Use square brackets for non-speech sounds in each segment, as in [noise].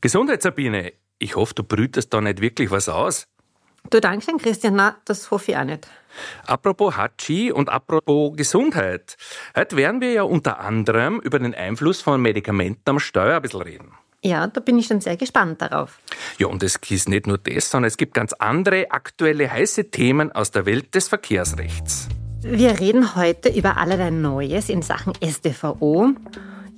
Gesundheit, Sabine. Ich hoffe, du brütest da nicht wirklich was aus. Du Dankeschön, Christian. Na, das hoffe ich auch nicht. Apropos Hatschi und apropos Gesundheit. Heute werden wir ja unter anderem über den Einfluss von Medikamenten am Steuer ein bisschen reden. Ja, da bin ich schon sehr gespannt darauf. Ja, und es ist nicht nur das, sondern es gibt ganz andere aktuelle heiße Themen aus der Welt des Verkehrsrechts. Wir reden heute über allerlei Neues in Sachen StVO.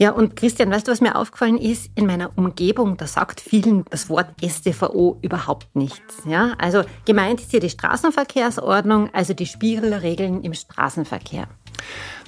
Ja, und Christian, weißt du, was mir aufgefallen ist? In meiner Umgebung, da sagt vielen das Wort StVO überhaupt nichts. Ja, also gemeint ist hier die Straßenverkehrsordnung, also die Spielregeln im Straßenverkehr.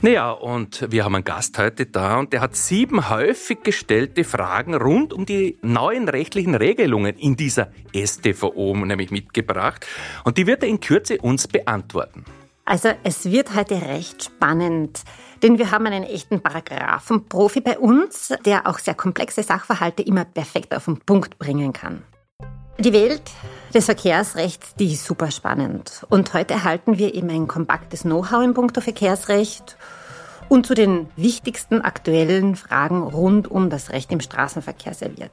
Naja, und wir haben einen Gast heute da und der hat sieben häufig gestellte Fragen rund um die neuen rechtlichen Regelungen in dieser StVO nämlich mitgebracht. Und die wird er in Kürze uns beantworten. Also es wird heute recht spannend, denn wir haben einen echten Paragraphenprofi bei uns, der auch sehr komplexe Sachverhalte immer perfekt auf den Punkt bringen kann. Die Welt des Verkehrsrechts, die ist super spannend. Und heute erhalten wir eben ein kompaktes Know-how in puncto Verkehrsrecht und zu den wichtigsten aktuellen Fragen rund um das Recht im Straßenverkehr serviert.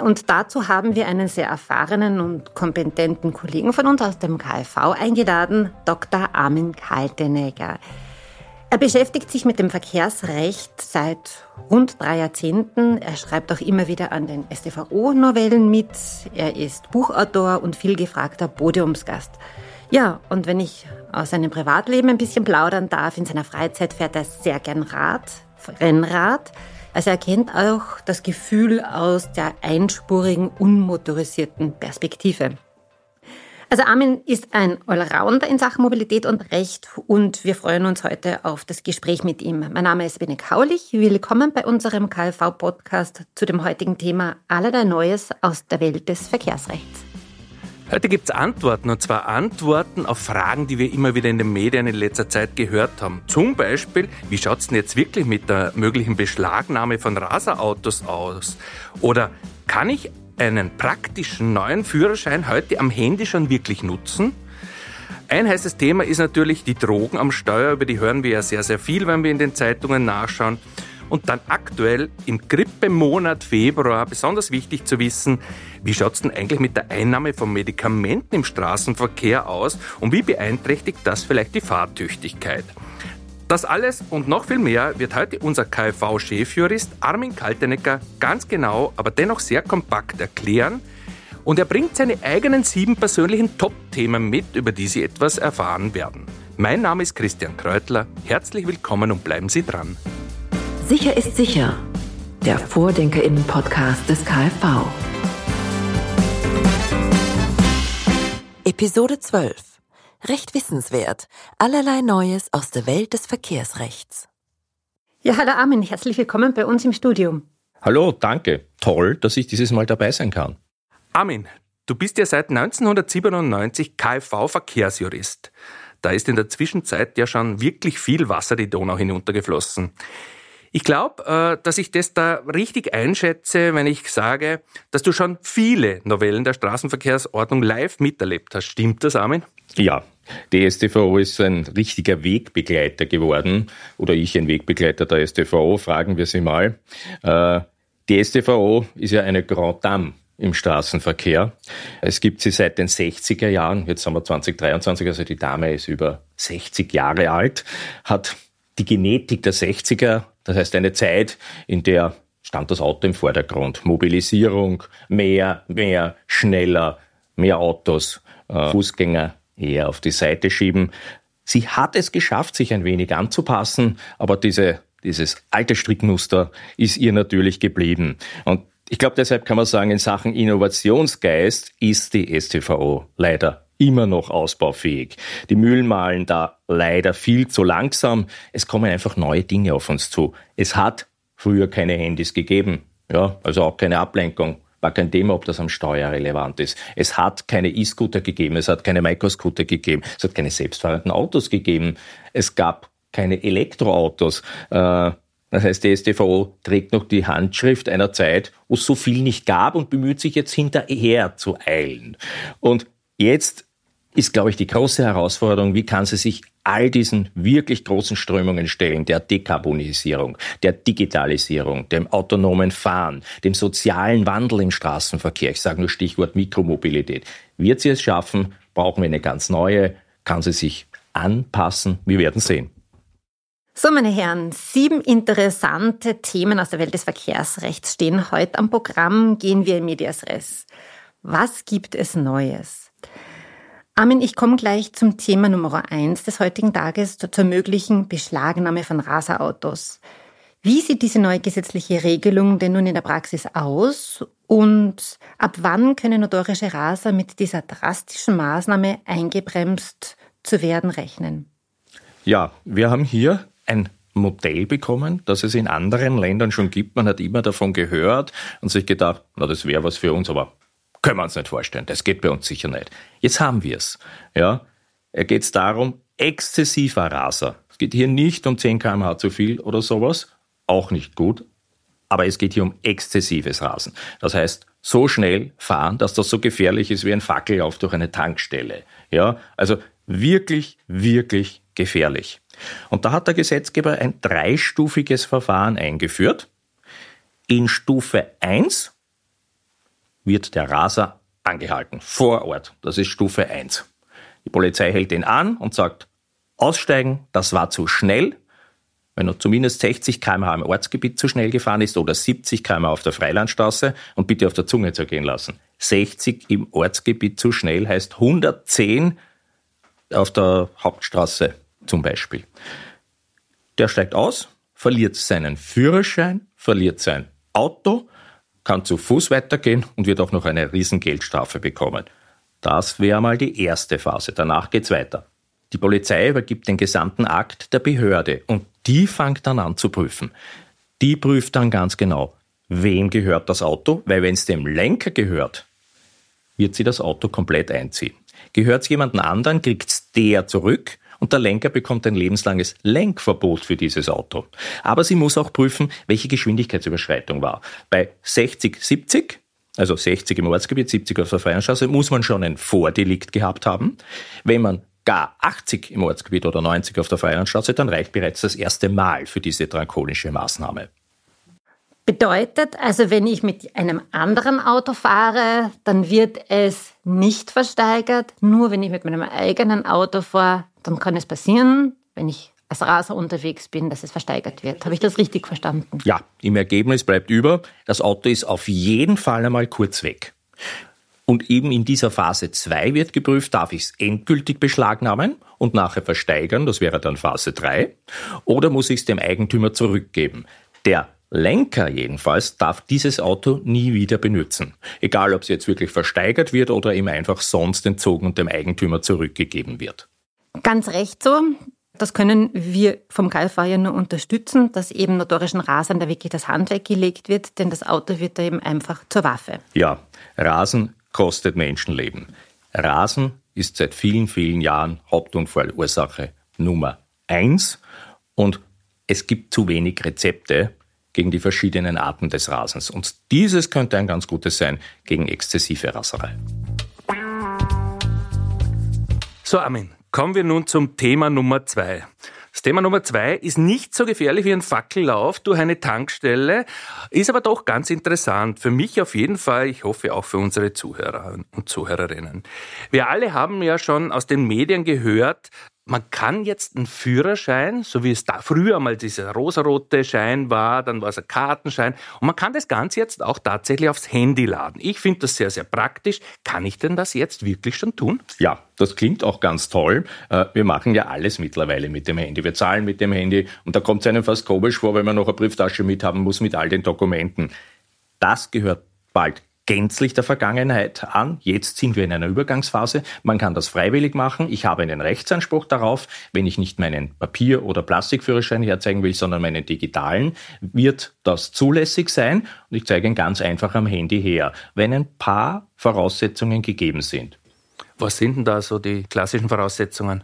Und dazu haben wir einen sehr erfahrenen und kompetenten Kollegen von uns aus dem KfV eingeladen, Dr. Armin Kaltenegger. Er beschäftigt sich mit dem Verkehrsrecht seit rund drei Jahrzehnten. Er schreibt auch immer wieder an den StVO-Novellen mit. Er ist Buchautor und vielgefragter Podiumsgast. Ja, und wenn ich aus seinem Privatleben ein bisschen plaudern darf, in seiner Freizeit fährt er sehr gern Rad, Rennrad. Also er kennt auch das Gefühl aus der einspurigen, unmotorisierten Perspektive. Also Armin ist ein Allrounder in Sachen Mobilität und Recht und wir freuen uns heute auf das Gespräch mit ihm. Mein Name ist Bene Kaulich. Willkommen bei unserem KLV-Podcast zu dem heutigen Thema Allerlei Neues aus der Welt des Verkehrsrechts. Heute gibt es Antworten, und zwar Antworten auf Fragen, die wir immer wieder in den Medien in letzter Zeit gehört haben. Zum Beispiel, wie schaut es denn jetzt wirklich mit der möglichen Beschlagnahme von Raserautos aus? Oder kann ich einen praktischen neuen Führerschein heute am Handy schon wirklich nutzen? Ein heißes Thema ist natürlich die Drogen am Steuer, über die hören wir ja sehr, sehr viel, wenn wir in den Zeitungen nachschauen. Und dann aktuell im Grippemonat Februar besonders wichtig zu wissen, wie schaut es denn eigentlich mit der Einnahme von Medikamenten im Straßenverkehr aus und wie beeinträchtigt das vielleicht die Fahrtüchtigkeit? Das alles und noch viel mehr wird heute unser KfV-Chefjurist Armin Kaltenecker ganz genau, aber dennoch sehr kompakt erklären. Und er bringt seine eigenen sieben persönlichen Top-Themen mit, über die Sie etwas erfahren werden. Mein Name ist Christian Kreutler. Herzlich willkommen und bleiben Sie dran. Sicher ist sicher. Der Vordenkerinnen-Podcast des KfV. Episode 12. Recht wissenswert. Allerlei Neues aus der Welt des Verkehrsrechts. Ja, hallo Armin, herzlich willkommen bei uns im Studium. Hallo, danke. Toll, dass ich dieses Mal dabei sein kann. Armin, du bist ja seit 1997 KfV-Verkehrsjurist. Da ist in der Zwischenzeit ja schon wirklich viel Wasser die Donau hinuntergeflossen. Ich glaube, äh, dass ich das da richtig einschätze, wenn ich sage, dass du schon viele Novellen der Straßenverkehrsordnung live miterlebt hast. Stimmt das, Armin? Ja, die STVO ist ein richtiger Wegbegleiter geworden oder ich ein Wegbegleiter der STVO, fragen wir sie mal. Äh, die STVO ist ja eine Grand Dame im Straßenverkehr. Es gibt sie seit den 60er Jahren, jetzt haben wir 2023, also die Dame ist über 60 Jahre alt, hat die Genetik der 60er das heißt eine Zeit, in der stand das Auto im Vordergrund. Mobilisierung, mehr, mehr, schneller, mehr Autos, äh, Fußgänger eher auf die Seite schieben. Sie hat es geschafft, sich ein wenig anzupassen, aber diese, dieses alte Strickmuster ist ihr natürlich geblieben. Und ich glaube, deshalb kann man sagen, in Sachen Innovationsgeist ist die STVO leider immer noch ausbaufähig. Die Mühlen malen da leider viel zu langsam. Es kommen einfach neue Dinge auf uns zu. Es hat früher keine Handys gegeben. Ja, also auch keine Ablenkung. War kein Thema, ob das am Steuer relevant ist. Es hat keine E-Scooter gegeben, es hat keine Microscooter gegeben, es hat keine selbstfahrenden Autos gegeben, es gab keine Elektroautos. Äh, das heißt, die StVO trägt noch die Handschrift einer Zeit, wo es so viel nicht gab und bemüht sich jetzt hinterher zu eilen. Und jetzt ist, glaube ich, die große Herausforderung, wie kann sie sich all diesen wirklich großen Strömungen stellen, der Dekarbonisierung, der Digitalisierung, dem autonomen Fahren, dem sozialen Wandel im Straßenverkehr. Ich sage nur Stichwort Mikromobilität. Wird sie es schaffen? Brauchen wir eine ganz neue? Kann sie sich anpassen? Wir werden sehen. So, meine Herren, sieben interessante Themen aus der Welt des Verkehrsrechts stehen heute am Programm. Gehen wir in Medias Res. Was gibt es Neues? Armin, ich komme gleich zum Thema Nummer eins des heutigen Tages, zur möglichen Beschlagnahme von Raserautos. Wie sieht diese neue gesetzliche Regelung denn nun in der Praxis aus? Und ab wann können notorische Raser mit dieser drastischen Maßnahme eingebremst zu werden rechnen? Ja, wir haben hier ein Modell bekommen, das es in anderen Ländern schon gibt. Man hat immer davon gehört und sich gedacht, na, das wäre was für uns, aber können wir uns nicht vorstellen. Das geht bei uns sicher nicht. Jetzt haben wir es. Ja, geht es darum, exzessiver Raser. Es geht hier nicht um 10 km/h zu viel oder sowas, auch nicht gut. Aber es geht hier um exzessives Rasen. Das heißt, so schnell fahren, dass das so gefährlich ist wie ein Fackellauf durch eine Tankstelle. Ja, also wirklich, wirklich gefährlich. Und da hat der Gesetzgeber ein dreistufiges Verfahren eingeführt. In Stufe 1 wird der Raser angehalten, vor Ort. Das ist Stufe 1. Die Polizei hält ihn an und sagt, aussteigen, das war zu schnell. Wenn er zumindest 60 km/h im Ortsgebiet zu schnell gefahren ist oder 70 km/h auf der Freilandstraße und bitte auf der Zunge zergehen lassen. 60 im Ortsgebiet zu schnell heißt 110 auf der Hauptstraße zum Beispiel. Der steigt aus, verliert seinen Führerschein, verliert sein Auto, kann zu Fuß weitergehen und wird auch noch eine Riesengeldstrafe bekommen. Das wäre mal die erste Phase. Danach geht's weiter. Die Polizei übergibt den gesamten Akt der Behörde und die fängt dann an zu prüfen. Die prüft dann ganz genau, wem gehört das Auto, weil wenn es dem Lenker gehört, wird sie das Auto komplett einziehen. Gehört es jemandem anderen, kriegt's der zurück und der Lenker bekommt ein lebenslanges Lenkverbot für dieses Auto. Aber sie muss auch prüfen, welche Geschwindigkeitsüberschreitung war. Bei 60, 70 also 60 im Ortsgebiet, 70 auf der freien Straße, muss man schon ein Vordelikt gehabt haben. Wenn man gar 80 im Ortsgebiet oder 90 auf der Freilandstraße, dann reicht bereits das erste Mal für diese drakonische Maßnahme. Bedeutet also, wenn ich mit einem anderen Auto fahre, dann wird es nicht versteigert. Nur wenn ich mit meinem eigenen Auto fahre, dann kann es passieren, wenn ich als Raser unterwegs bin, dass es versteigert wird. Habe ich das richtig verstanden? Ja, im Ergebnis bleibt über, das Auto ist auf jeden Fall einmal kurz weg. Und eben in dieser Phase 2 wird geprüft, darf ich es endgültig beschlagnahmen und nachher versteigern, das wäre dann Phase 3, oder muss ich es dem Eigentümer zurückgeben. Der Lenker jedenfalls darf dieses Auto nie wieder benutzen. Egal, ob es jetzt wirklich versteigert wird oder ihm einfach sonst entzogen und dem Eigentümer zurückgegeben wird. Ganz recht so. Das können wir vom KFA ja nur unterstützen, dass eben notorischen Rasern da wirklich das Handwerk gelegt wird, denn das Auto wird da eben einfach zur Waffe. Ja, Rasen kostet Menschenleben. Rasen ist seit vielen, vielen Jahren Hauptunfallursache Nummer eins und es gibt zu wenig Rezepte, gegen die verschiedenen Arten des Rasens. Und dieses könnte ein ganz gutes sein gegen exzessive Raserei. So, Armin, kommen wir nun zum Thema Nummer zwei. Das Thema Nummer zwei ist nicht so gefährlich wie ein Fackellauf durch eine Tankstelle, ist aber doch ganz interessant. Für mich auf jeden Fall, ich hoffe auch für unsere Zuhörer und Zuhörerinnen. Wir alle haben ja schon aus den Medien gehört, man kann jetzt einen Führerschein, so wie es da früher mal dieser rosarote Schein war, dann war es ein Kartenschein, und man kann das Ganze jetzt auch tatsächlich aufs Handy laden. Ich finde das sehr, sehr praktisch. Kann ich denn das jetzt wirklich schon tun? Ja, das klingt auch ganz toll. Äh, wir machen ja alles mittlerweile mit dem Handy. Wir zahlen mit dem Handy und da kommt es einem fast komisch vor, wenn man noch eine Brieftasche mithaben muss mit all den Dokumenten. Das gehört bald gänzlich der Vergangenheit an. Jetzt sind wir in einer Übergangsphase. Man kann das freiwillig machen. Ich habe einen Rechtsanspruch darauf. Wenn ich nicht meinen Papier- oder Plastikführerschein herzeigen will, sondern meinen digitalen, wird das zulässig sein. Und ich zeige ihn ganz einfach am Handy her, wenn ein paar Voraussetzungen gegeben sind. Was sind denn da so die klassischen Voraussetzungen?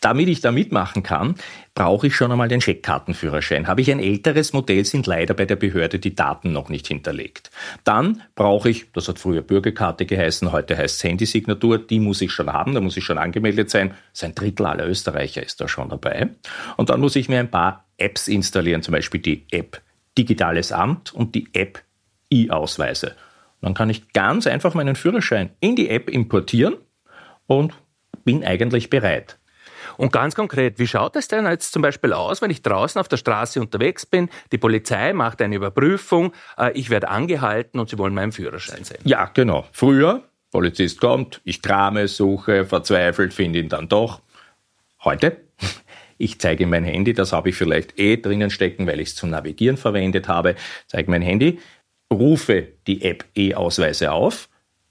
Damit ich da mitmachen kann, brauche ich schon einmal den Scheckkartenführerschein. Habe ich ein älteres Modell, sind leider bei der Behörde die Daten noch nicht hinterlegt. Dann brauche ich, das hat früher Bürgerkarte geheißen, heute heißt es Handysignatur, die muss ich schon haben, da muss ich schon angemeldet sein. Sein Drittel aller Österreicher ist da schon dabei. Und dann muss ich mir ein paar Apps installieren, zum Beispiel die App Digitales Amt und die App E-Ausweise. Dann kann ich ganz einfach meinen Führerschein in die App importieren und bin eigentlich bereit. Und ganz konkret, wie schaut es denn jetzt zum Beispiel aus, wenn ich draußen auf der Straße unterwegs bin, die Polizei macht eine Überprüfung, äh, ich werde angehalten und sie wollen meinen Führerschein sehen? Ja, genau. Früher, Polizist kommt, ich krame, suche, verzweifelt, finde ihn dann doch. Heute, [laughs] ich zeige mein Handy, das habe ich vielleicht eh drinnen stecken, weil ich es zum Navigieren verwendet habe, zeige mein Handy, rufe die App E-Ausweise auf,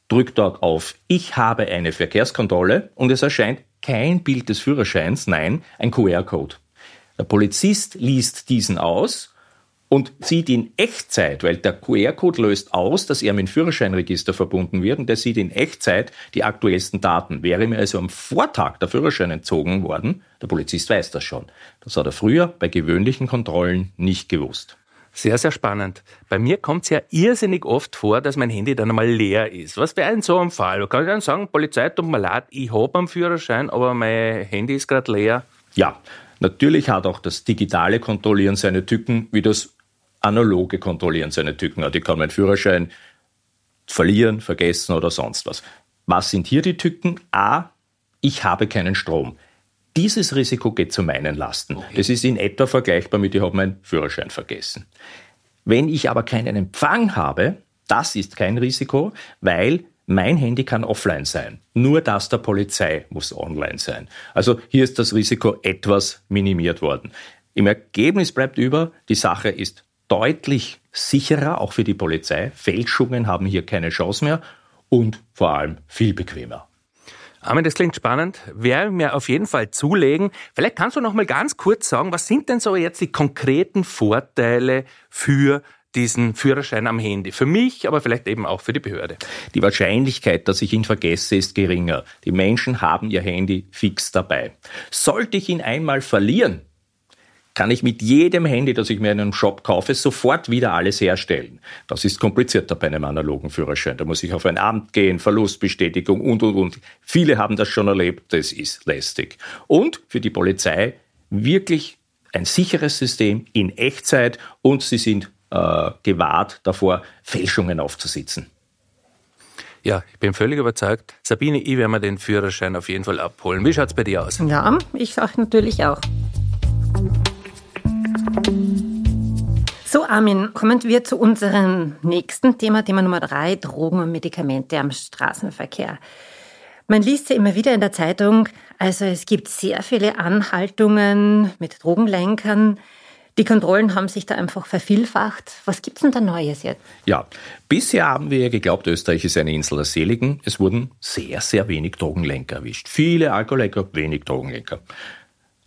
drücke dort auf Ich habe eine Verkehrskontrolle und es erscheint kein Bild des Führerscheins, nein, ein QR-Code. Der Polizist liest diesen aus und sieht in Echtzeit, weil der QR-Code löst aus, dass er mit dem Führerscheinregister verbunden wird und der sieht in Echtzeit die aktuellsten Daten. Wäre mir also am Vortag der Führerschein entzogen worden, der Polizist weiß das schon. Das hat er früher bei gewöhnlichen Kontrollen nicht gewusst. Sehr, sehr spannend. Bei mir kommt es ja irrsinnig oft vor, dass mein Handy dann einmal leer ist. Was wäre in so einem Fall? Kann ich dann sagen, Polizei, tut mir leid, ich habe einen Führerschein, aber mein Handy ist gerade leer? Ja, natürlich hat auch das digitale Kontrollieren seine Tücken, wie das analoge Kontrollieren seine Tücken hat. Ich kann meinen Führerschein verlieren, vergessen oder sonst was. Was sind hier die Tücken? A, ich habe keinen Strom. Dieses Risiko geht zu meinen Lasten. Okay. Das ist in etwa vergleichbar mit, ich habe meinen Führerschein vergessen. Wenn ich aber keinen Empfang habe, das ist kein Risiko, weil mein Handy kann offline sein. Nur das der Polizei muss online sein. Also hier ist das Risiko etwas minimiert worden. Im Ergebnis bleibt über, die Sache ist deutlich sicherer, auch für die Polizei. Fälschungen haben hier keine Chance mehr und vor allem viel bequemer. Armin, das klingt spannend. Werde mir auf jeden Fall zulegen. Vielleicht kannst du noch mal ganz kurz sagen, was sind denn so jetzt die konkreten Vorteile für diesen Führerschein am Handy. Für mich, aber vielleicht eben auch für die Behörde. Die Wahrscheinlichkeit, dass ich ihn vergesse, ist geringer. Die Menschen haben ihr Handy fix dabei. Sollte ich ihn einmal verlieren, kann ich mit jedem Handy, das ich mir in einem Shop kaufe, sofort wieder alles herstellen. Das ist komplizierter bei einem analogen Führerschein. Da muss ich auf ein Amt gehen, Verlustbestätigung und, und, und. Viele haben das schon erlebt, das ist lästig. Und für die Polizei wirklich ein sicheres System in Echtzeit und sie sind äh, gewahrt davor, Fälschungen aufzusitzen. Ja, ich bin völlig überzeugt. Sabine, ich werde mir den Führerschein auf jeden Fall abholen. Wie schaut es bei dir aus? Ja, ich sage natürlich auch. So, Armin, kommen wir zu unserem nächsten Thema, Thema Nummer drei, Drogen und Medikamente am Straßenverkehr. Man liest ja immer wieder in der Zeitung, also es gibt sehr viele Anhaltungen mit Drogenlenkern. Die Kontrollen haben sich da einfach vervielfacht. Was gibt's denn da Neues jetzt? Ja, bisher haben wir geglaubt, Österreich ist eine Insel der Seligen. Es wurden sehr, sehr wenig Drogenlenker erwischt. Viele Alkoholenker, wenig Drogenlenker.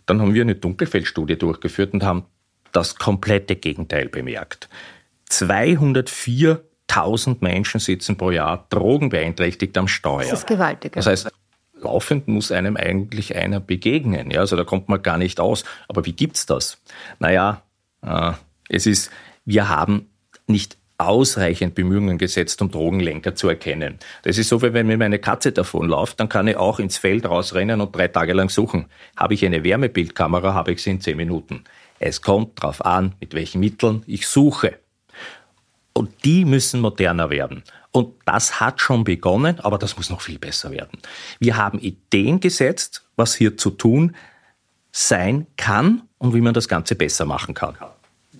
Dann haben wir eine Dunkelfeldstudie durchgeführt und haben das komplette Gegenteil bemerkt. 204.000 Menschen sitzen pro Jahr drogenbeeinträchtigt am Steuer. Das ist gewaltig. Das heißt, laufend muss einem eigentlich einer begegnen. Ja, also da kommt man gar nicht aus. Aber wie gibt's das? Naja, äh, es ist, wir haben nicht ausreichend Bemühungen gesetzt, um Drogenlenker zu erkennen. Das ist so, wie wenn mir meine Katze davonläuft, dann kann ich auch ins Feld rausrennen und drei Tage lang suchen. Habe ich eine Wärmebildkamera, habe ich sie in zehn Minuten. Es kommt darauf an, mit welchen Mitteln ich suche. Und die müssen moderner werden. Und das hat schon begonnen, aber das muss noch viel besser werden. Wir haben Ideen gesetzt, was hier zu tun sein kann und wie man das Ganze besser machen kann.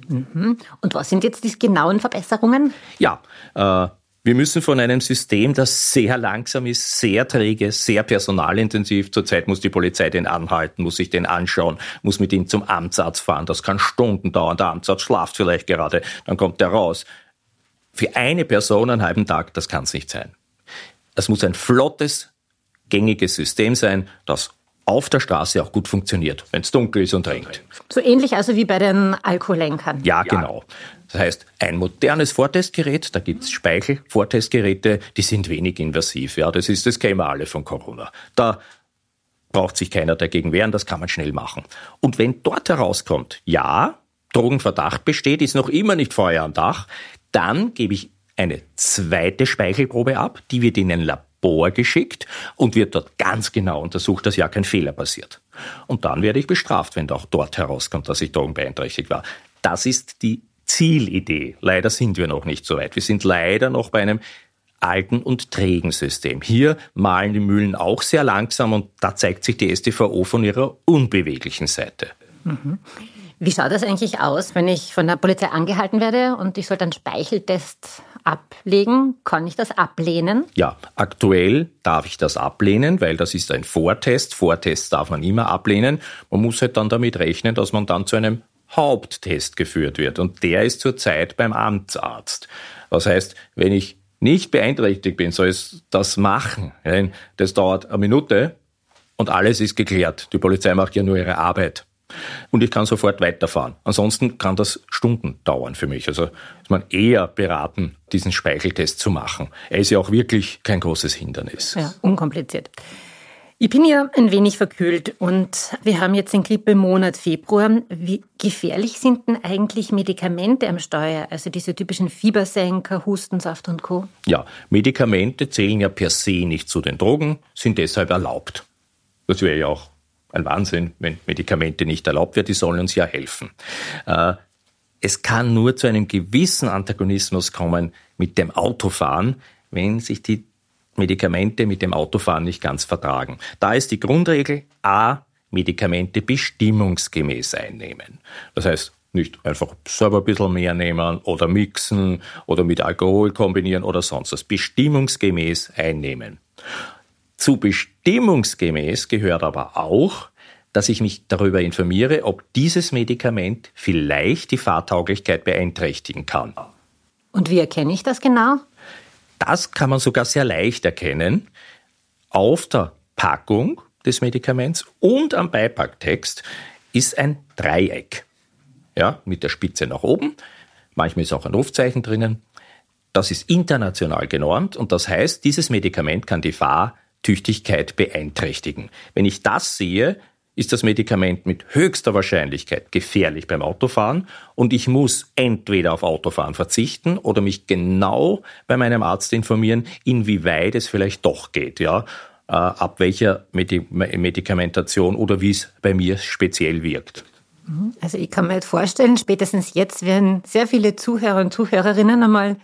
Mhm. Und was sind jetzt die genauen Verbesserungen? Ja, äh, wir müssen von einem System, das sehr langsam ist, sehr träge, sehr personalintensiv. Zurzeit muss die Polizei den anhalten, muss sich den anschauen, muss mit ihm zum Amtsarzt fahren. Das kann Stunden dauern. Der Amtsarzt schlaft vielleicht gerade, dann kommt er raus. Für eine Person einen halben Tag, das kann es nicht sein. Das muss ein flottes, gängiges System sein, das auf der Straße auch gut funktioniert, wenn es dunkel ist und regnet. So ähnlich also wie bei den Alkoholenkern. Ja, genau. Das heißt, ein modernes Vortestgerät, da gibt es Speichel-Vortestgeräte, die sind wenig invasiv. Ja, das ist, das kennen alle von Corona. Da braucht sich keiner dagegen wehren, das kann man schnell machen. Und wenn dort herauskommt, ja, Drogenverdacht besteht, ist noch immer nicht Feuer am Dach, dann gebe ich eine zweite Speichelprobe ab, die wird in ein Labor geschickt und wird dort ganz genau untersucht, dass ja kein Fehler passiert. Und dann werde ich bestraft, wenn auch dort herauskommt, dass ich drogenbeeinträchtigt war. Das ist die Zielidee. Leider sind wir noch nicht so weit. Wir sind leider noch bei einem alten und trägen System. Hier malen die Mühlen auch sehr langsam und da zeigt sich die StVO von ihrer unbeweglichen Seite. Mhm. Wie schaut das eigentlich aus, wenn ich von der Polizei angehalten werde und ich soll einen Speicheltest ablegen? Kann ich das ablehnen? Ja, aktuell darf ich das ablehnen, weil das ist ein Vortest. Vortests darf man immer ablehnen. Man muss halt dann damit rechnen, dass man dann zu einem Haupttest geführt wird. Und der ist zurzeit beim Amtsarzt. Das heißt, wenn ich nicht beeinträchtigt bin, soll ich das machen. Das dauert eine Minute und alles ist geklärt. Die Polizei macht ja nur ihre Arbeit. Und ich kann sofort weiterfahren. Ansonsten kann das Stunden dauern für mich. Also ist man eher beraten, diesen Speicheltest zu machen. Er ist ja auch wirklich kein großes Hindernis. Ja, unkompliziert. Ich bin ja ein wenig verkühlt und wir haben jetzt den Grippemonat Februar. Wie gefährlich sind denn eigentlich Medikamente am Steuer? Also diese typischen Fiebersenker, Hustensaft und Co. Ja, Medikamente zählen ja per se nicht zu den Drogen, sind deshalb erlaubt. Das wäre ja auch ein Wahnsinn, wenn Medikamente nicht erlaubt werden. Die sollen uns ja helfen. Äh, es kann nur zu einem gewissen Antagonismus kommen mit dem Autofahren, wenn sich die Medikamente mit dem Autofahren nicht ganz vertragen. Da ist die Grundregel A, Medikamente bestimmungsgemäß einnehmen. Das heißt, nicht einfach selber ein bisschen mehr nehmen oder mixen oder mit Alkohol kombinieren oder sonst was. Bestimmungsgemäß einnehmen. Zu bestimmungsgemäß gehört aber auch, dass ich mich darüber informiere, ob dieses Medikament vielleicht die Fahrtauglichkeit beeinträchtigen kann. Und wie erkenne ich das genau? Das kann man sogar sehr leicht erkennen. Auf der Packung des Medikaments und am Beipacktext ist ein Dreieck. Ja, mit der Spitze nach oben. Manchmal ist auch ein Rufzeichen drinnen. Das ist international genormt und das heißt, dieses Medikament kann die Fahrtüchtigkeit beeinträchtigen. Wenn ich das sehe, ist das Medikament mit höchster Wahrscheinlichkeit gefährlich beim Autofahren und ich muss entweder auf Autofahren verzichten oder mich genau bei meinem Arzt informieren, inwieweit es vielleicht doch geht, ja, äh, ab welcher Medikamentation oder wie es bei mir speziell wirkt. Mhm. Also ich kann mir jetzt vorstellen, spätestens jetzt werden sehr viele Zuhörer und Zuhörerinnen einmal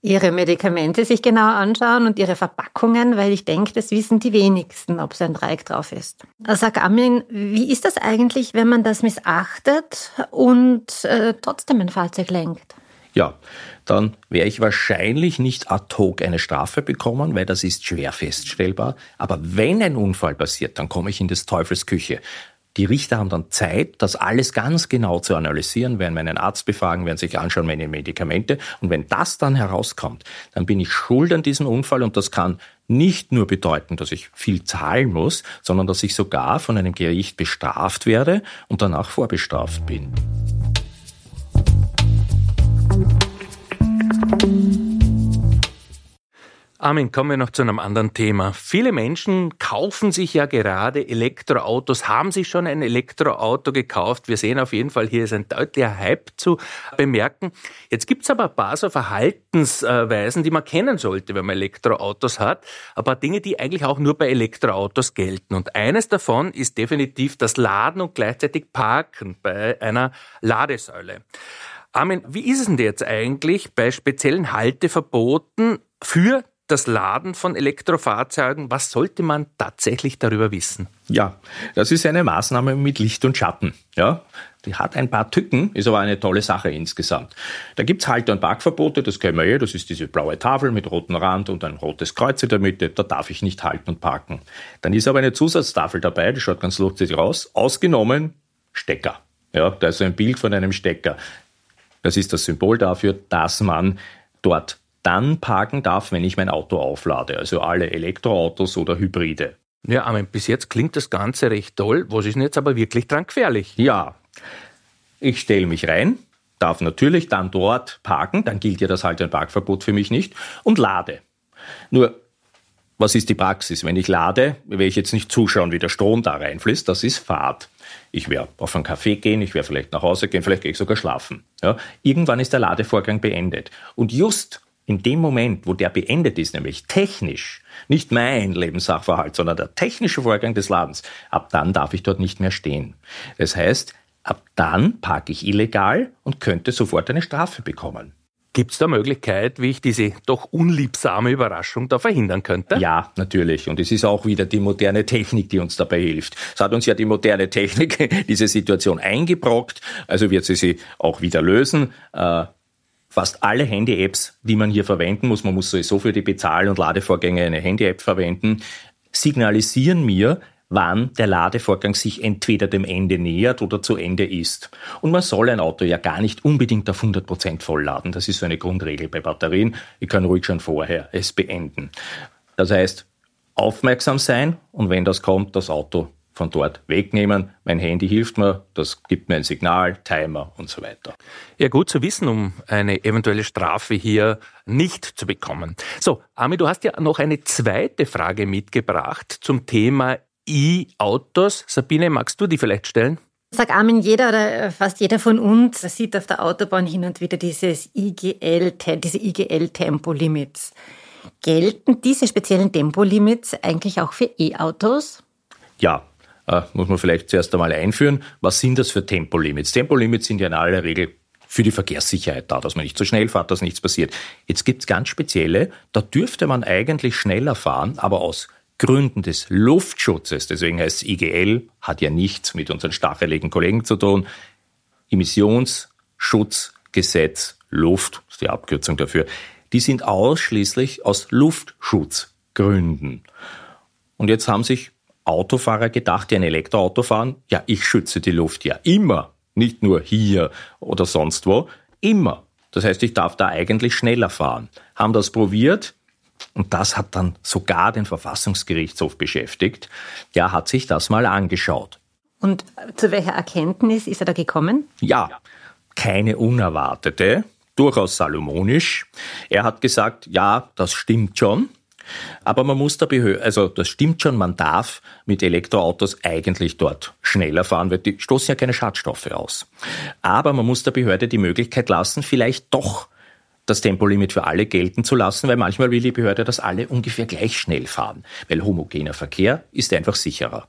ihre Medikamente sich genauer anschauen und ihre Verpackungen, weil ich denke, das wissen die wenigsten, ob so ein Dreieck drauf ist. Sag Armin, wie ist das eigentlich, wenn man das missachtet und äh, trotzdem ein Fahrzeug lenkt? Ja, dann werde ich wahrscheinlich nicht ad hoc eine Strafe bekommen, weil das ist schwer feststellbar. Aber wenn ein Unfall passiert, dann komme ich in des Teufels Küche. Die Richter haben dann Zeit, das alles ganz genau zu analysieren, werden meinen Arzt befragen, werden sich anschauen, meine Medikamente. Und wenn das dann herauskommt, dann bin ich schuld an diesem Unfall und das kann nicht nur bedeuten, dass ich viel zahlen muss, sondern dass ich sogar von einem Gericht bestraft werde und danach vorbestraft bin. Armin, kommen wir noch zu einem anderen Thema. Viele Menschen kaufen sich ja gerade Elektroautos, haben sich schon ein Elektroauto gekauft. Wir sehen auf jeden Fall, hier ist ein deutlicher Hype zu bemerken. Jetzt gibt's aber ein paar so Verhaltensweisen, die man kennen sollte, wenn man Elektroautos hat. Ein paar Dinge, die eigentlich auch nur bei Elektroautos gelten. Und eines davon ist definitiv das Laden und gleichzeitig Parken bei einer Ladesäule. Armin, wie ist es denn jetzt eigentlich bei speziellen Halteverboten für das Laden von Elektrofahrzeugen. Was sollte man tatsächlich darüber wissen? Ja, das ist eine Maßnahme mit Licht und Schatten. Ja, die hat ein paar Tücken, ist aber eine tolle Sache insgesamt. Da gibt's Halter- und Parkverbote, das kennen wir eh, das ist diese blaue Tafel mit rotem Rand und ein rotes Kreuz in der Mitte, da darf ich nicht halten und parken. Dann ist aber eine Zusatztafel dabei, die schaut ganz lustig raus, ausgenommen Stecker. Ja, da ist ein Bild von einem Stecker. Das ist das Symbol dafür, dass man dort dann parken darf, wenn ich mein Auto auflade. Also alle Elektroautos oder Hybride. Ja, aber bis jetzt klingt das Ganze recht toll. Was ist denn jetzt aber wirklich dran gefährlich? Ja, ich stelle mich rein, darf natürlich dann dort parken, dann gilt ja das halt ein Parkverbot für mich nicht und lade. Nur was ist die Praxis? Wenn ich lade, will ich jetzt nicht zuschauen, wie der Strom da reinfließt, das ist Fahrt. Ich werde auf einen Kaffee gehen, ich werde vielleicht nach Hause gehen, vielleicht gehe ich sogar schlafen. Ja? Irgendwann ist der Ladevorgang beendet. Und just in dem Moment, wo der beendet ist, nämlich technisch, nicht mein Lebenssachverhalt, sondern der technische Vorgang des Ladens, ab dann darf ich dort nicht mehr stehen. Das heißt, ab dann parke ich illegal und könnte sofort eine Strafe bekommen. Gibt es da Möglichkeit, wie ich diese doch unliebsame Überraschung da verhindern könnte? Ja, natürlich. Und es ist auch wieder die moderne Technik, die uns dabei hilft. Es hat uns ja die moderne Technik [laughs] diese Situation eingebrockt, also wird sie sie auch wieder lösen. Äh, fast alle Handy-Apps, die man hier verwenden muss, man muss sowieso für die Bezahl- und Ladevorgänge eine Handy-App verwenden, signalisieren mir, wann der Ladevorgang sich entweder dem Ende nähert oder zu Ende ist. Und man soll ein Auto ja gar nicht unbedingt auf 100 Prozent vollladen. Das ist so eine Grundregel bei Batterien. Ich kann ruhig schon vorher es beenden. Das heißt, aufmerksam sein und wenn das kommt, das Auto von dort wegnehmen. Mein Handy hilft mir, das gibt mir ein Signal, Timer und so weiter. Ja, gut zu wissen, um eine eventuelle Strafe hier nicht zu bekommen. So, Ami, du hast ja noch eine zweite Frage mitgebracht zum Thema E-Autos. Sabine, magst du die vielleicht stellen? Sag Armin, jeder oder fast jeder von uns sieht auf der Autobahn hin und wieder dieses IGL, diese IGL-Tempolimits. Gelten diese speziellen Tempolimits eigentlich auch für E-Autos? Ja, äh, muss man vielleicht zuerst einmal einführen. Was sind das für Tempolimits? Tempolimits sind ja in aller Regel für die Verkehrssicherheit da, dass man nicht zu so schnell fährt, dass nichts passiert. Jetzt gibt es ganz spezielle, da dürfte man eigentlich schneller fahren, aber aus Gründen des Luftschutzes, deswegen heißt es IGL, hat ja nichts mit unseren stacheligen Kollegen zu tun, Emissionsschutzgesetz Luft, ist die Abkürzung dafür, die sind ausschließlich aus Luftschutzgründen. Und jetzt haben sich Autofahrer gedacht, die ein Elektroauto fahren, ja, ich schütze die Luft ja immer, nicht nur hier oder sonst wo, immer. Das heißt, ich darf da eigentlich schneller fahren. Haben das probiert, und das hat dann sogar den Verfassungsgerichtshof beschäftigt. Der hat sich das mal angeschaut. Und zu welcher Erkenntnis ist er da gekommen? Ja, keine unerwartete, durchaus salomonisch. Er hat gesagt, ja, das stimmt schon. Aber man muss da Behörde, also das stimmt schon, man darf mit Elektroautos eigentlich dort schneller fahren, weil die stoßen ja keine Schadstoffe aus. Aber man muss der Behörde die Möglichkeit lassen, vielleicht doch das Tempolimit für alle gelten zu lassen, weil manchmal will die Behörde, dass alle ungefähr gleich schnell fahren, weil homogener Verkehr ist einfach sicherer.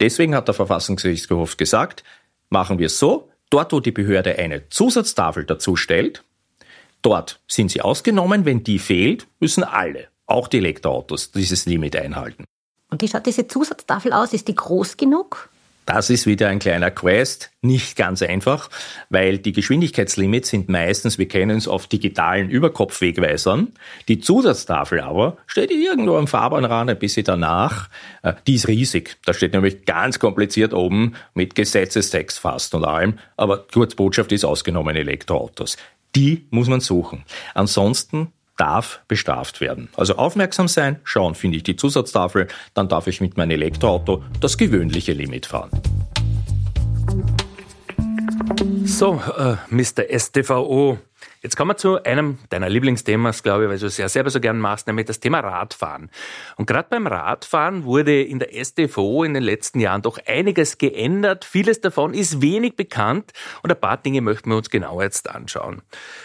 Deswegen hat der Verfassungsgerichtshof gesagt, machen wir es so, dort wo die Behörde eine Zusatztafel dazu stellt, dort sind sie ausgenommen, wenn die fehlt, müssen alle, auch die Elektroautos, dieses Limit einhalten. Und wie schaut diese Zusatztafel aus? Ist die groß genug? Das ist wieder ein kleiner Quest, nicht ganz einfach, weil die Geschwindigkeitslimits sind meistens, wir kennen es, auf digitalen Überkopfwegweisern. Die Zusatztafel aber steht irgendwo am Fahrbahnrand ein bisschen danach. Äh, die ist riesig. Da steht nämlich ganz kompliziert oben mit Gesetzestext fast und allem. Aber Kurzbotschaft ist ausgenommen Elektroautos. Die muss man suchen. Ansonsten darf bestraft werden. Also aufmerksam sein, schauen, finde ich die Zusatztafel, dann darf ich mit meinem Elektroauto das gewöhnliche Limit fahren. So, äh, Mr. STVO, Jetzt kommen wir zu einem deiner Lieblingsthemas, glaube ich, weil du es ja selber so gern machst, nämlich das Thema Radfahren. Und gerade beim Radfahren wurde in der STVO in den letzten Jahren doch einiges geändert. Vieles davon ist wenig bekannt und ein paar Dinge möchten wir uns genauer jetzt anschauen.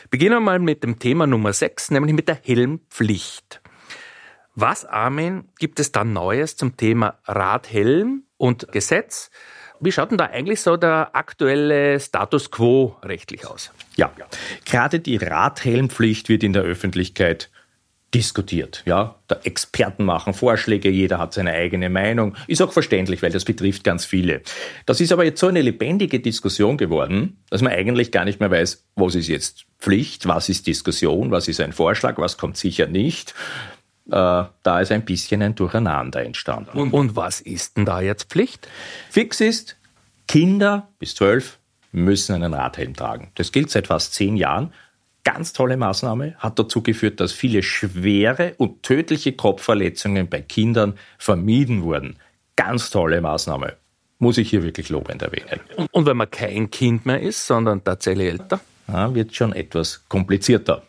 Beginnen wir mal mit dem Thema Nummer 6, nämlich mit der Helmpflicht. Was, Armin, gibt es da Neues zum Thema Radhelm und Gesetz? Wie schaut denn da eigentlich so der aktuelle Status quo rechtlich aus? Ja, gerade die Radhelmpflicht wird in der Öffentlichkeit diskutiert. Ja, der Experten machen Vorschläge, jeder hat seine eigene Meinung. Ist auch verständlich, weil das betrifft ganz viele. Das ist aber jetzt so eine lebendige Diskussion geworden, dass man eigentlich gar nicht mehr weiß, was ist jetzt Pflicht, was ist Diskussion, was ist ein Vorschlag, was kommt sicher nicht. Äh, da ist ein bisschen ein Durcheinander entstanden. Und, und was ist denn da jetzt Pflicht? Fix ist, Kinder bis zwölf müssen einen Radhelm tragen. Das gilt seit fast zehn Jahren. Ganz tolle Maßnahme, hat dazu geführt, dass viele schwere und tödliche Kopfverletzungen bei Kindern vermieden wurden. Ganz tolle Maßnahme. Muss ich hier wirklich lobend erwähnen. Und, und wenn man kein Kind mehr ist, sondern tatsächlich älter? Ja, wird schon etwas komplizierter.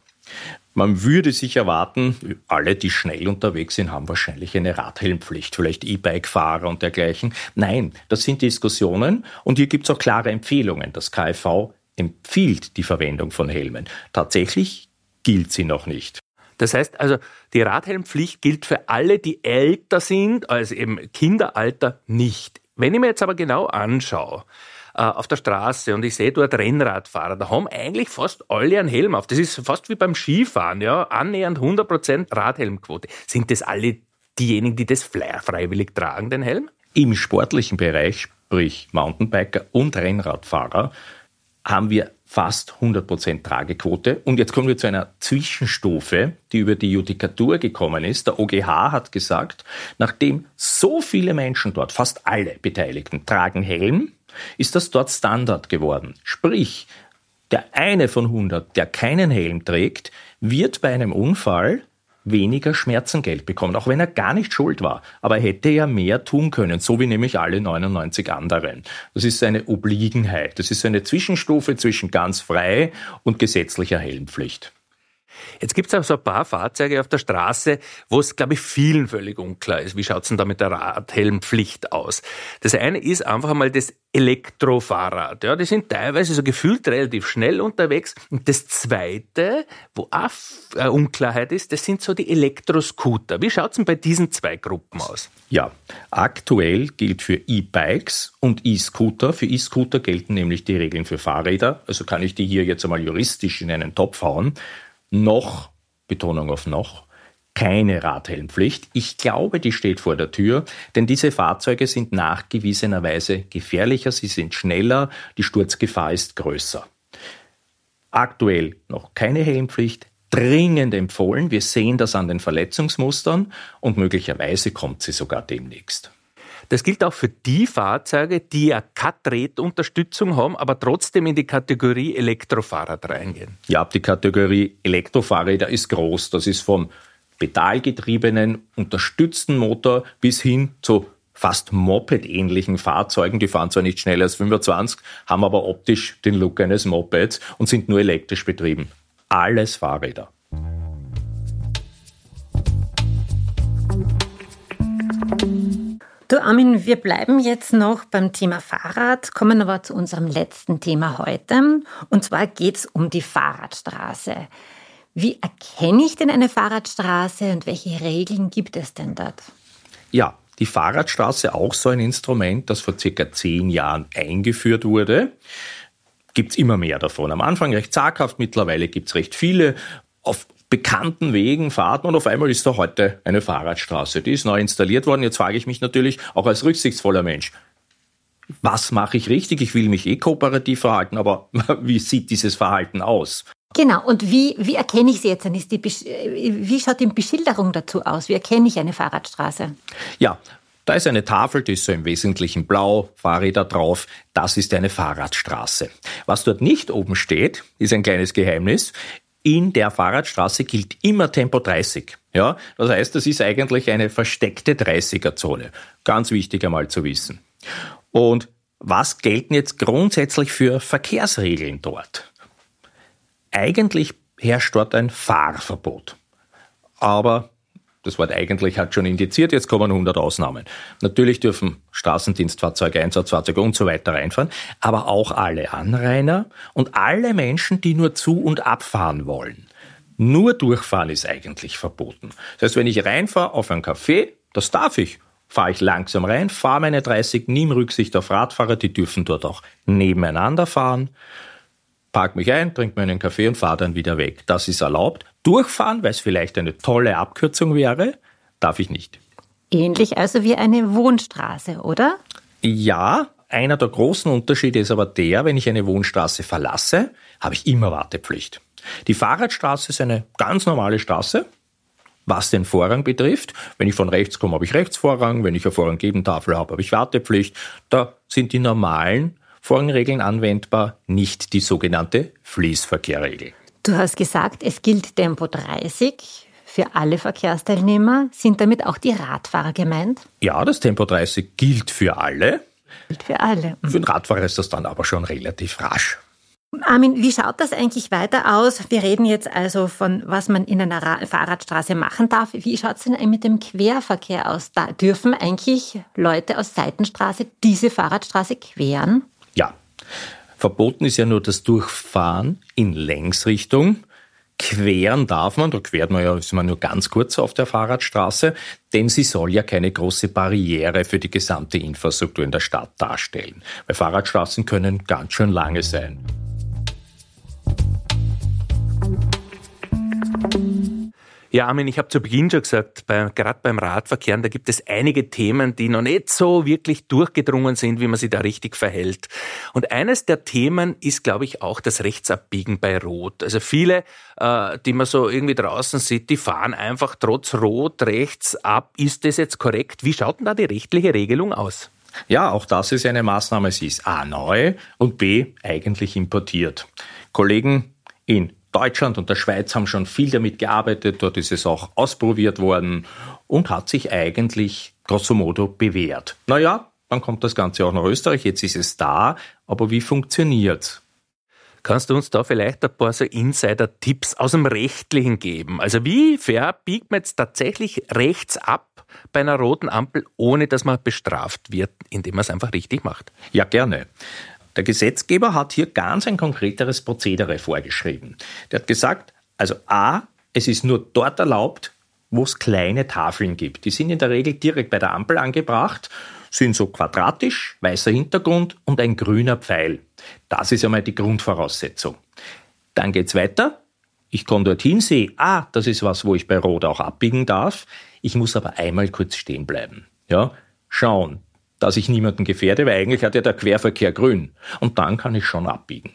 Man würde sich erwarten, alle, die schnell unterwegs sind, haben wahrscheinlich eine Radhelmpflicht, vielleicht E-Bike-Fahrer und dergleichen. Nein, das sind Diskussionen und hier gibt es auch klare Empfehlungen. Das KfV empfiehlt die Verwendung von Helmen. Tatsächlich gilt sie noch nicht. Das heißt also, die Radhelmpflicht gilt für alle, die älter sind, also eben Kinderalter nicht. Wenn ich mir jetzt aber genau anschaue, äh, auf der Straße und ich sehe dort Rennradfahrer, da haben eigentlich fast alle einen Helm auf. Das ist fast wie beim Skifahren, ja, annähernd 100% Radhelmquote. Sind das alle diejenigen, die das freiwillig tragen, den Helm? Im sportlichen Bereich, sprich Mountainbiker und Rennradfahrer, haben wir fast 100% Tragequote. Und jetzt kommen wir zu einer Zwischenstufe, die über die Judikatur gekommen ist. Der OGH hat gesagt, nachdem so viele Menschen dort, fast alle Beteiligten, tragen Helm, ist das dort Standard geworden. Sprich, der eine von 100, der keinen Helm trägt, wird bei einem Unfall weniger Schmerzengeld bekommen, auch wenn er gar nicht schuld war. Aber er hätte ja mehr tun können, so wie nämlich alle 99 anderen. Das ist eine Obliegenheit. Das ist eine Zwischenstufe zwischen ganz frei und gesetzlicher Helmpflicht. Jetzt gibt es auch so ein paar Fahrzeuge auf der Straße, wo es, glaube ich, vielen völlig unklar ist. Wie schaut es denn da mit der Radhelmpflicht aus? Das eine ist einfach einmal das Elektrofahrrad. Ja, die sind teilweise so gefühlt relativ schnell unterwegs. Und das zweite, wo auch äh, Unklarheit ist, das sind so die Elektroscooter. Wie schaut es denn bei diesen zwei Gruppen aus? Ja, aktuell gilt für E-Bikes und E-Scooter. Für E-Scooter gelten nämlich die Regeln für Fahrräder. Also kann ich die hier jetzt einmal juristisch in einen Topf hauen noch, Betonung auf noch, keine Radhelmpflicht. Ich glaube, die steht vor der Tür, denn diese Fahrzeuge sind nachgewiesenerweise gefährlicher, sie sind schneller, die Sturzgefahr ist größer. Aktuell noch keine Helmpflicht, dringend empfohlen. Wir sehen das an den Verletzungsmustern und möglicherweise kommt sie sogar demnächst. Das gilt auch für die Fahrzeuge, die ja Cut-Rate-Unterstützung haben, aber trotzdem in die Kategorie Elektrofahrrad reingehen. Ja, die Kategorie Elektrofahrräder ist groß. Das ist vom pedalgetriebenen, unterstützten Motor bis hin zu fast Moped-ähnlichen Fahrzeugen. Die fahren zwar nicht schneller als 25, haben aber optisch den Look eines Mopeds und sind nur elektrisch betrieben. Alles Fahrräder. Du Armin, wir bleiben jetzt noch beim Thema Fahrrad, kommen aber zu unserem letzten Thema heute. Und zwar geht es um die Fahrradstraße. Wie erkenne ich denn eine Fahrradstraße und welche Regeln gibt es denn dort? Ja, die Fahrradstraße auch so ein Instrument, das vor circa zehn Jahren eingeführt wurde. Gibt es immer mehr davon. Am Anfang recht zaghaft, mittlerweile gibt es recht viele. Auf bekannten Wegen, Fahrten und auf einmal ist da heute eine Fahrradstraße. Die ist neu installiert worden. Jetzt frage ich mich natürlich auch als rücksichtsvoller Mensch, was mache ich richtig? Ich will mich eh kooperativ verhalten, aber [laughs] wie sieht dieses Verhalten aus? Genau, und wie, wie erkenne ich sie jetzt? Dann ist die, wie schaut die Beschilderung dazu aus? Wie erkenne ich eine Fahrradstraße? Ja, da ist eine Tafel, die ist so im Wesentlichen blau, Fahrräder drauf. Das ist eine Fahrradstraße. Was dort nicht oben steht, ist ein kleines Geheimnis in der Fahrradstraße gilt immer Tempo 30. Ja, das heißt, das ist eigentlich eine versteckte 30er-Zone. Ganz wichtig einmal zu wissen. Und was gelten jetzt grundsätzlich für Verkehrsregeln dort? Eigentlich herrscht dort ein Fahrverbot. Aber das Wort eigentlich hat schon indiziert, jetzt kommen 100 Ausnahmen. Natürlich dürfen Straßendienstfahrzeuge, Einsatzfahrzeuge und so weiter reinfahren, aber auch alle Anrainer und alle Menschen, die nur zu und abfahren wollen. Nur durchfahren ist eigentlich verboten. Das heißt, wenn ich reinfahre auf ein Café, das darf ich, fahre ich langsam rein, fahre meine 30, nehme Rücksicht auf Radfahrer, die dürfen dort auch nebeneinander fahren park mich ein, trinke mir einen Kaffee und fahre dann wieder weg. Das ist erlaubt. Durchfahren, weil es vielleicht eine tolle Abkürzung wäre, darf ich nicht. Ähnlich also wie eine Wohnstraße, oder? Ja, einer der großen Unterschiede ist aber der, wenn ich eine Wohnstraße verlasse, habe ich immer Wartepflicht. Die Fahrradstraße ist eine ganz normale Straße, was den Vorrang betrifft. Wenn ich von rechts komme, habe ich Rechtsvorrang. Wenn ich eine Vorranggebentafel habe, habe ich Wartepflicht. Da sind die normalen Vorrangregeln anwendbar, nicht die sogenannte Fließverkehrregel. Du hast gesagt, es gilt Tempo 30 für alle Verkehrsteilnehmer. Sind damit auch die Radfahrer gemeint? Ja, das Tempo 30 gilt für alle. Gilt für alle. Für den Radfahrer ist das dann aber schon relativ rasch. Armin, wie schaut das eigentlich weiter aus? Wir reden jetzt also von, was man in einer Fahrradstraße machen darf. Wie schaut es denn mit dem Querverkehr aus? Da dürfen eigentlich Leute aus Seitenstraße diese Fahrradstraße queren? Verboten ist ja nur das Durchfahren in Längsrichtung. Queren darf man, da quert man ja, ist man nur ganz kurz auf der Fahrradstraße, denn sie soll ja keine große Barriere für die gesamte Infrastruktur in der Stadt darstellen. Weil Fahrradstraßen können ganz schön lange sein. Ja, Armin, ich habe zu Beginn schon gesagt, bei, gerade beim Radverkehr, da gibt es einige Themen, die noch nicht so wirklich durchgedrungen sind, wie man sich da richtig verhält. Und eines der Themen ist, glaube ich, auch das Rechtsabbiegen bei Rot. Also viele, äh, die man so irgendwie draußen sieht, die fahren einfach trotz Rot rechts ab. Ist das jetzt korrekt? Wie schaut denn da die rechtliche Regelung aus? Ja, auch das ist eine Maßnahme. Sie ist A neu und B eigentlich importiert. Kollegen in Deutschland und der Schweiz haben schon viel damit gearbeitet, dort ist es auch ausprobiert worden und hat sich eigentlich grosso modo bewährt. Naja, dann kommt das Ganze auch nach Österreich, jetzt ist es da, aber wie funktioniert's? Kannst du uns da vielleicht ein paar so Insider-Tipps aus dem Rechtlichen geben? Also wie fair biegt man jetzt tatsächlich rechts ab bei einer roten Ampel, ohne dass man bestraft wird, indem man es einfach richtig macht? Ja, gerne. Der Gesetzgeber hat hier ganz ein konkreteres Prozedere vorgeschrieben. Der hat gesagt, also A, es ist nur dort erlaubt, wo es kleine Tafeln gibt. Die sind in der Regel direkt bei der Ampel angebracht, sind so quadratisch, weißer Hintergrund und ein grüner Pfeil. Das ist einmal die Grundvoraussetzung. Dann geht's weiter. Ich komme dorthin, sehe, ah, das ist was, wo ich bei Rot auch abbiegen darf. Ich muss aber einmal kurz stehen bleiben. Ja, schauen, dass ich niemanden gefährde, weil eigentlich hat ja der Querverkehr grün. Und dann kann ich schon abbiegen.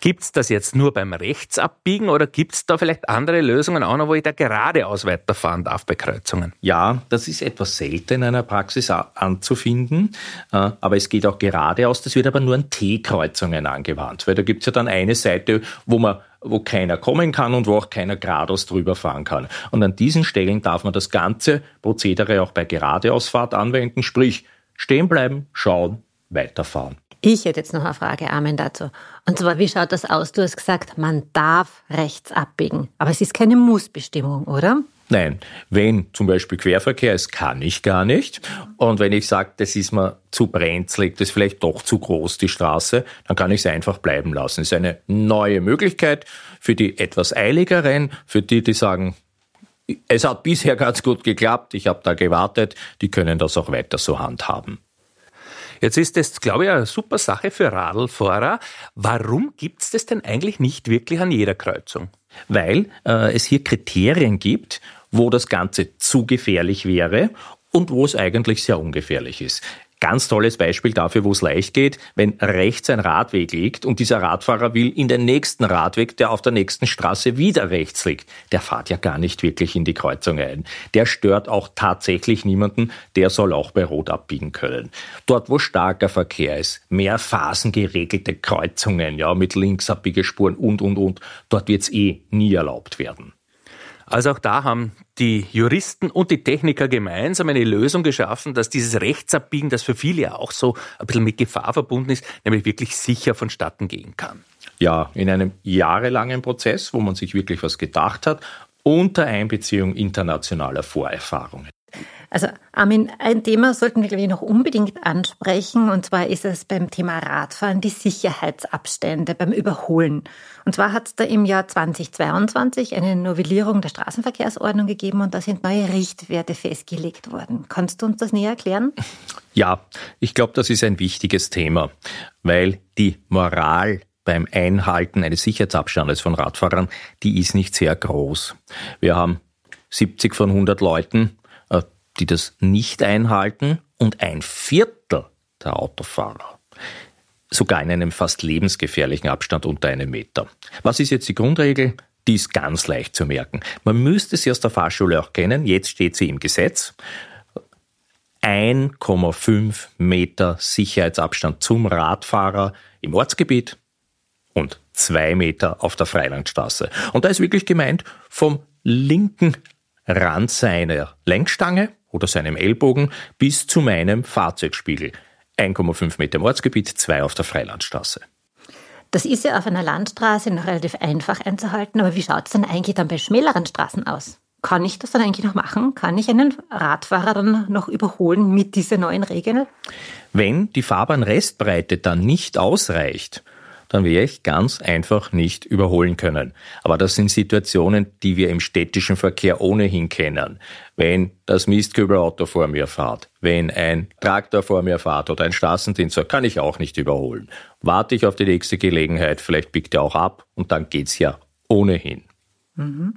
Gibt es das jetzt nur beim Rechtsabbiegen oder gibt es da vielleicht andere Lösungen auch noch, wo ich da geradeaus weiterfahren darf bei Kreuzungen? Ja, das ist etwas selten in einer Praxis anzufinden, äh, aber es geht auch geradeaus. Das wird aber nur an T-Kreuzungen angewandt, weil da gibt es ja dann eine Seite, wo man wo keiner kommen kann und wo auch keiner geradeaus drüber fahren kann. Und an diesen Stellen darf man das ganze Prozedere auch bei Geradeausfahrt anwenden, sprich stehen bleiben, schauen, weiterfahren. Ich hätte jetzt noch eine Frage, Armin, dazu. Und zwar, wie schaut das aus? Du hast gesagt, man darf rechts abbiegen. Aber es ist keine Mussbestimmung, oder? Nein, wenn zum Beispiel Querverkehr ist, kann ich gar nicht. Und wenn ich sage, das ist mir zu brenzlig, das ist vielleicht doch zu groß, die Straße, dann kann ich es einfach bleiben lassen. Es ist eine neue Möglichkeit für die etwas Eiligeren, für die, die sagen, es hat bisher ganz gut geklappt, ich habe da gewartet, die können das auch weiter so handhaben. Jetzt ist das, glaube ich, eine super Sache für Radlfahrer. Warum gibt es das denn eigentlich nicht wirklich an jeder Kreuzung? Weil äh, es hier Kriterien gibt, wo das Ganze zu gefährlich wäre und wo es eigentlich sehr ungefährlich ist. Ganz tolles Beispiel dafür, wo es leicht geht, wenn rechts ein Radweg liegt und dieser Radfahrer will in den nächsten Radweg, der auf der nächsten Straße wieder rechts liegt. Der fährt ja gar nicht wirklich in die Kreuzung ein. Der stört auch tatsächlich niemanden, der soll auch bei Rot abbiegen können. Dort, wo starker Verkehr ist, mehr phasengeregelte Kreuzungen, ja, mit Linksabbiegespuren und, und, und, dort wird es eh nie erlaubt werden. Also auch da haben die Juristen und die Techniker gemeinsam eine Lösung geschaffen, dass dieses Rechtsabbiegen, das für viele ja auch so ein bisschen mit Gefahr verbunden ist, nämlich wirklich sicher vonstatten gehen kann. Ja, in einem jahrelangen Prozess, wo man sich wirklich was gedacht hat, unter Einbeziehung internationaler Vorerfahrungen. Also Armin, ein Thema sollten wir, glaube ich, noch unbedingt ansprechen. Und zwar ist es beim Thema Radfahren die Sicherheitsabstände beim Überholen. Und zwar hat es da im Jahr 2022 eine Novellierung der Straßenverkehrsordnung gegeben und da sind neue Richtwerte festgelegt worden. Kannst du uns das näher erklären? Ja, ich glaube, das ist ein wichtiges Thema, weil die Moral beim Einhalten eines Sicherheitsabstandes von Radfahrern, die ist nicht sehr groß. Wir haben 70 von 100 Leuten, die das nicht einhalten und ein Viertel der Autofahrer sogar in einem fast lebensgefährlichen Abstand unter einem Meter. Was ist jetzt die Grundregel? Die ist ganz leicht zu merken. Man müsste sie aus der Fahrschule auch kennen. Jetzt steht sie im Gesetz. 1,5 Meter Sicherheitsabstand zum Radfahrer im Ortsgebiet und 2 Meter auf der Freilandstraße. Und da ist wirklich gemeint vom linken Rand seiner Lenkstange oder seinem Ellbogen bis zu meinem Fahrzeugspiegel. 1,5 Meter im Ortsgebiet, 2 auf der Freilandstraße. Das ist ja auf einer Landstraße noch relativ einfach einzuhalten, aber wie schaut es denn eigentlich dann bei schmäleren Straßen aus? Kann ich das dann eigentlich noch machen? Kann ich einen Radfahrer dann noch überholen mit dieser neuen Regel? Wenn die Fahrbahnrestbreite dann nicht ausreicht, dann werde ich ganz einfach nicht überholen können. Aber das sind Situationen, die wir im städtischen Verkehr ohnehin kennen. Wenn das Mistkübelauto vor mir fährt, wenn ein Traktor vor mir fährt oder ein Straßendienst, kann ich auch nicht überholen. Warte ich auf die nächste Gelegenheit, vielleicht biegt er auch ab und dann geht's ja ohnehin. Mhm.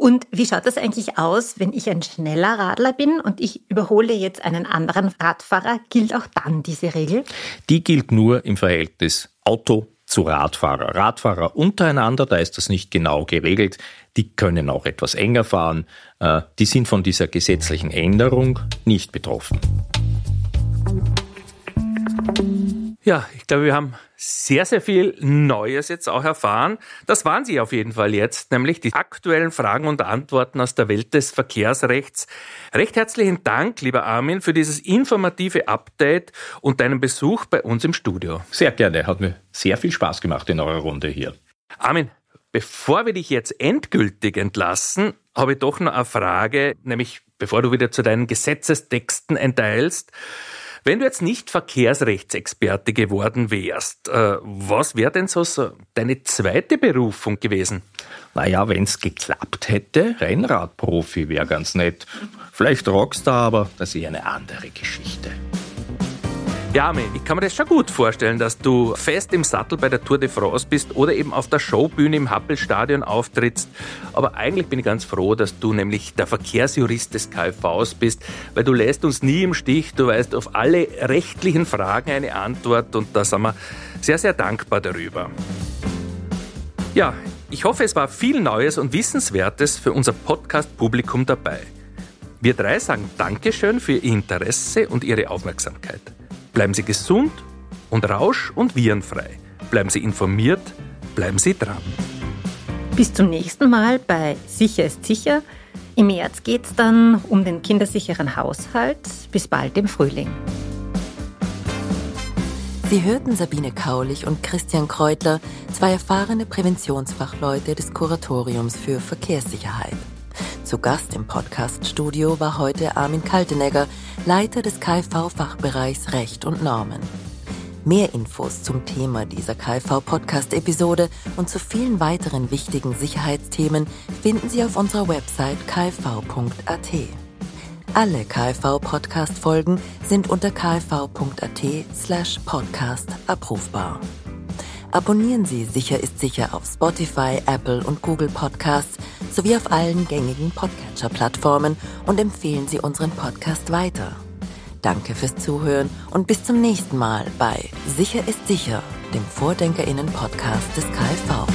Und wie schaut das eigentlich aus, wenn ich ein schneller Radler bin und ich überhole jetzt einen anderen Radfahrer? Gilt auch dann diese Regel? Die gilt nur im Verhältnis Auto zu Radfahrer. Radfahrer untereinander, da ist das nicht genau geregelt, die können auch etwas enger fahren. Äh, die sind von dieser gesetzlichen Änderung nicht betroffen. Ja, ich glaube, wir haben sehr, sehr viel Neues jetzt auch erfahren. Das waren sie auf jeden Fall jetzt, nämlich die aktuellen Fragen und Antworten aus der Welt des Verkehrsrechts. Recht herzlichen Dank, lieber Armin, für dieses informative Update und deinen Besuch bei uns im Studio. Sehr gerne, hat mir sehr viel Spaß gemacht in eurer Runde hier. Armin, bevor wir dich jetzt endgültig entlassen, habe ich doch noch eine Frage, nämlich bevor du wieder zu deinen Gesetzestexten enteilst. Wenn du jetzt nicht Verkehrsrechtsexperte geworden wärst, äh, was wäre denn so, so deine zweite Berufung gewesen? Naja, wenn es geklappt hätte, Rennradprofi wäre ganz nett. Vielleicht Rockstar, aber das ist eher eine andere Geschichte. Ja, Armin, ich kann mir das schon gut vorstellen, dass du fest im Sattel bei der Tour de France bist oder eben auf der Showbühne im Happelstadion auftrittst. Aber eigentlich bin ich ganz froh, dass du nämlich der Verkehrsjurist des KfVs bist, weil du lässt uns nie im Stich. Du weißt auf alle rechtlichen Fragen eine Antwort und da sind wir sehr, sehr dankbar darüber. Ja, ich hoffe, es war viel Neues und Wissenswertes für unser Podcast-Publikum dabei. Wir drei sagen Dankeschön für Ihr Interesse und Ihre Aufmerksamkeit. Bleiben Sie gesund und rausch- und virenfrei. Bleiben Sie informiert, bleiben Sie dran. Bis zum nächsten Mal bei Sicher ist sicher. Im März geht es dann um den kindersicheren Haushalt. Bis bald im Frühling. Sie hörten Sabine Kaulich und Christian Kreutler, zwei erfahrene Präventionsfachleute des Kuratoriums für Verkehrssicherheit. Zu Gast im Podcast-Studio war heute Armin Kaltenegger, Leiter des KV-Fachbereichs Recht und Normen. Mehr Infos zum Thema dieser KV-Podcast-Episode und zu vielen weiteren wichtigen Sicherheitsthemen finden Sie auf unserer Website kv.at. Alle KV-Podcast-Folgen sind unter kv.at slash podcast abrufbar. Abonnieren Sie Sicher ist sicher auf Spotify, Apple und Google Podcasts sowie auf allen gängigen Podcatcher-Plattformen und empfehlen Sie unseren Podcast weiter. Danke fürs Zuhören und bis zum nächsten Mal bei Sicher ist sicher, dem Vordenkerinnen-Podcast des KfV.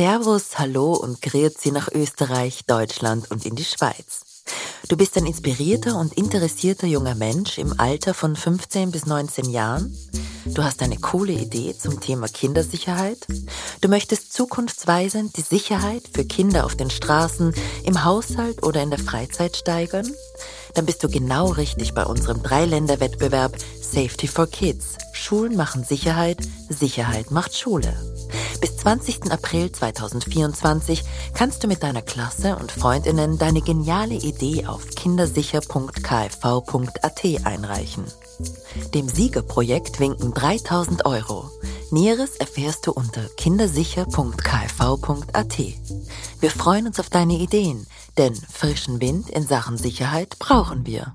Servus, Hallo und Grüezi nach Österreich, Deutschland und in die Schweiz. Du bist ein inspirierter und interessierter junger Mensch im Alter von 15 bis 19 Jahren. Du hast eine coole Idee zum Thema Kindersicherheit. Du möchtest zukunftsweisend die Sicherheit für Kinder auf den Straßen, im Haushalt oder in der Freizeit steigern. Dann bist du genau richtig bei unserem Dreiländerwettbewerb Safety for Kids. Schulen machen Sicherheit, Sicherheit macht Schule. Bis 20. April 2024 kannst du mit deiner Klasse und Freundinnen deine geniale Idee auf kindersicher.kfv.at einreichen. Dem Siegerprojekt winken 3000 Euro. Näheres erfährst du unter kindersicher.kfv.at. Wir freuen uns auf deine Ideen, denn frischen Wind in Sachen Sicherheit brauchen wir.